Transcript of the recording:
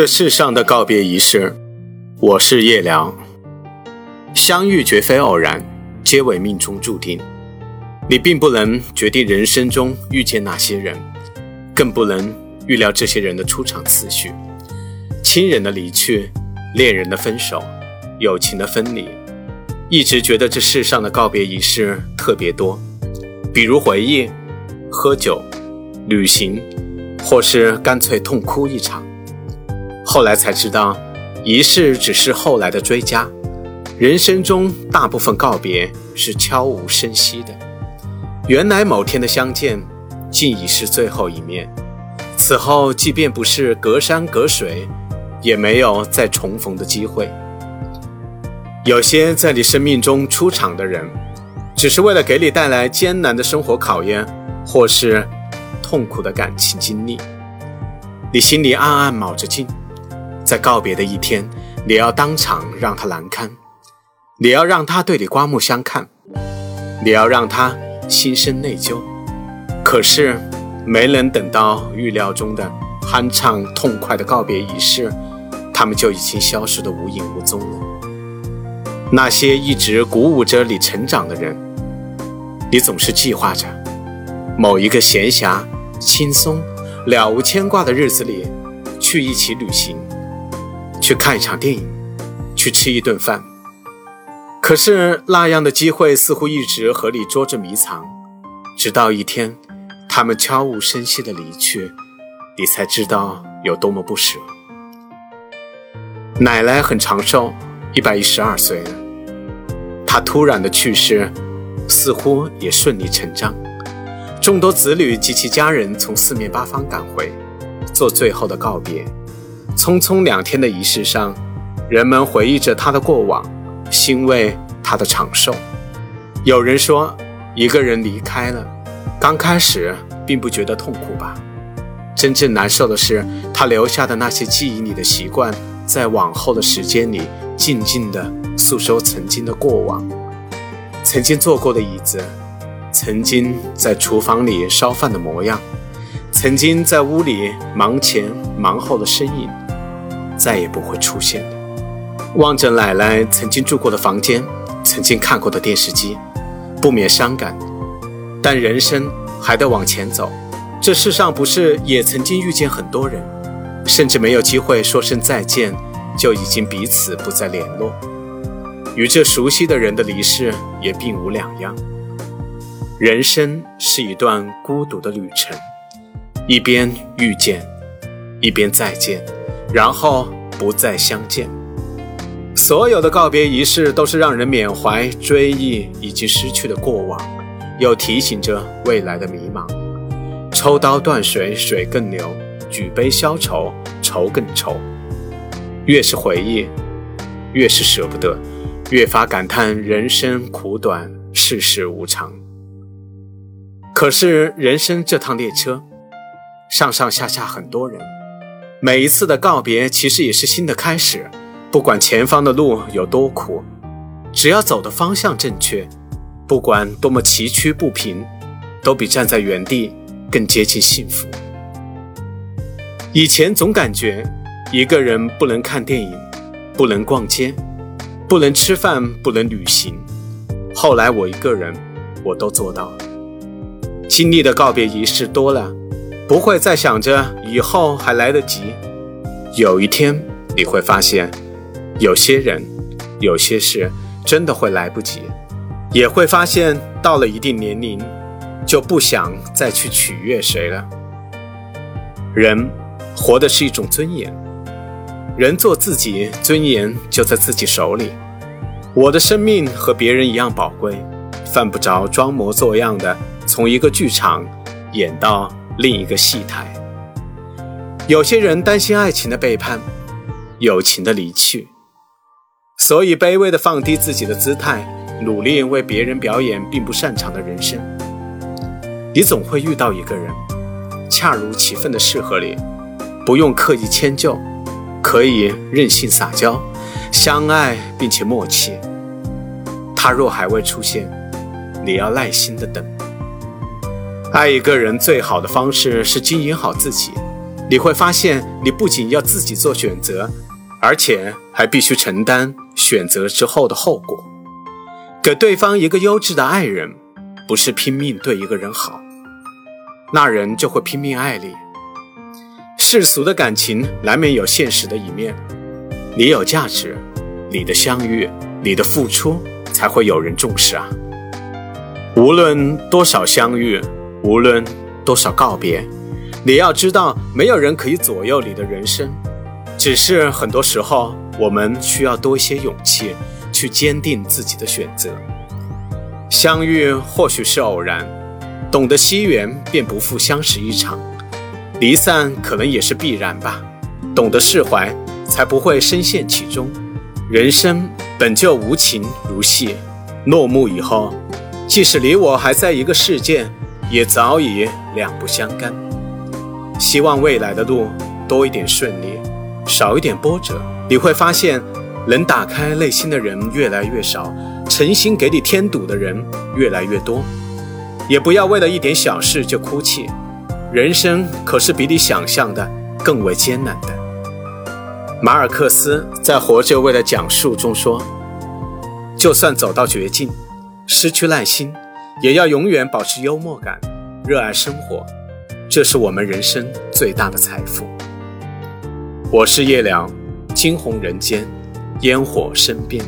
这世上的告别仪式，我是叶良。相遇绝非偶然，皆为命中注定。你并不能决定人生中遇见哪些人，更不能预料这些人的出场次序。亲人的离去，恋人的分手，友情的分离，一直觉得这世上的告别仪式特别多，比如回忆、喝酒、旅行，或是干脆痛哭一场。后来才知道，仪式只是后来的追加。人生中大部分告别是悄无声息的。原来某天的相见，竟已是最后一面。此后，即便不是隔山隔水，也没有再重逢的机会。有些在你生命中出场的人，只是为了给你带来艰难的生活考验，或是痛苦的感情经历。你心里暗暗卯着劲。在告别的一天，你要当场让他难堪，你要让他对你刮目相看，你要让他心生内疚。可是，没能等到预料中的酣畅痛快的告别仪式，他们就已经消失得无影无踪了。那些一直鼓舞着你成长的人，你总是计划着某一个闲暇、轻松、了无牵挂的日子里，去一起旅行。去看一场电影，去吃一顿饭。可是那样的机会似乎一直和你捉着迷藏，直到一天，他们悄无声息的离去，你才知道有多么不舍。奶奶很长寿，一百一十二岁了。她突然的去世，似乎也顺理成章。众多子女及其家人从四面八方赶回，做最后的告别。匆匆两天的仪式上，人们回忆着他的过往，欣慰他的长寿。有人说，一个人离开了，刚开始并不觉得痛苦吧？真正难受的是，他留下的那些记忆里的习惯，在往后的时间里，静静地诉说曾经的过往，曾经坐过的椅子，曾经在厨房里烧饭的模样，曾经在屋里忙前忙后的身影。再也不会出现的。望着奶奶曾经住过的房间，曾经看过的电视机，不免伤感。但人生还得往前走，这世上不是也曾经遇见很多人，甚至没有机会说声再见，就已经彼此不再联络，与这熟悉的人的离世也并无两样。人生是一段孤独的旅程，一边遇见，一边再见。然后不再相见。所有的告别仪式都是让人缅怀、追忆以及失去的过往，又提醒着未来的迷茫。抽刀断水，水更流；举杯消愁，愁更愁。越是回忆，越是舍不得，越发感叹人生苦短，世事无常。可是人生这趟列车，上上下下很多人。每一次的告别，其实也是新的开始。不管前方的路有多苦，只要走的方向正确，不管多么崎岖不平，都比站在原地更接近幸福。以前总感觉一个人不能看电影，不能逛街，不能吃饭，不能旅行。后来我一个人，我都做到了。经历的告别仪式多了。不会再想着以后还来得及。有一天你会发现，有些人、有些事真的会来不及，也会发现到了一定年龄，就不想再去取悦谁了。人活的是一种尊严，人做自己，尊严就在自己手里。我的生命和别人一样宝贵，犯不着装模作样的从一个剧场演到。另一个戏台，有些人担心爱情的背叛，友情的离去，所以卑微的放低自己的姿态，努力为别人表演并不擅长的人生。你总会遇到一个人，恰如其分的适合你，不用刻意迁就，可以任性撒娇，相爱并且默契。他若还未出现，你要耐心的等。爱一个人最好的方式是经营好自己，你会发现，你不仅要自己做选择，而且还必须承担选择之后的后果。给对方一个优质的爱人，不是拼命对一个人好，那人就会拼命爱你。世俗的感情难免有现实的一面，你有价值，你的相遇，你的付出，才会有人重视啊。无论多少相遇，无论多少告别，你要知道，没有人可以左右你的人生，只是很多时候我们需要多一些勇气，去坚定自己的选择。相遇或许是偶然，懂得惜缘，便不负相识一场；离散可能也是必然吧，懂得释怀，才不会深陷其中。人生本就无情如戏，落幕以后。即使你我还在一个世界，也早已两不相干。希望未来的路多一点顺利，少一点波折。你会发现，能打开内心的人越来越少，诚心给你添堵的人越来越多。也不要为了一点小事就哭泣，人生可是比你想象的更为艰难的。马尔克斯在《活着为了讲述》中说：“就算走到绝境。”失去耐心，也要永远保持幽默感，热爱生活，这是我们人生最大的财富。我是叶良，惊鸿人间，烟火身边。